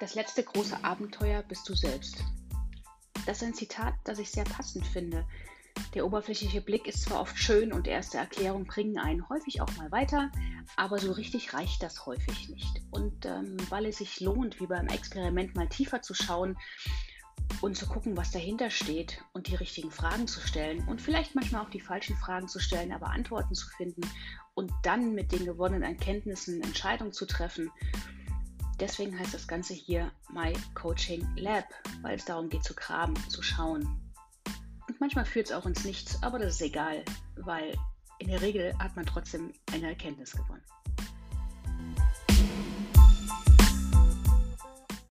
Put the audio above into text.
Das letzte große Abenteuer bist du selbst. Das ist ein Zitat, das ich sehr passend finde. Der oberflächliche Blick ist zwar oft schön und erste Erklärungen bringen einen häufig auch mal weiter, aber so richtig reicht das häufig nicht. Und ähm, weil es sich lohnt, wie beim Experiment mal tiefer zu schauen und zu gucken, was dahinter steht und die richtigen Fragen zu stellen und vielleicht manchmal auch die falschen Fragen zu stellen, aber Antworten zu finden und dann mit den gewonnenen Erkenntnissen Entscheidungen zu treffen. Deswegen heißt das Ganze hier My Coaching Lab, weil es darum geht zu graben, zu schauen, und manchmal führt es auch ins Nichts, aber das ist egal, weil in der Regel hat man trotzdem eine Erkenntnis gewonnen.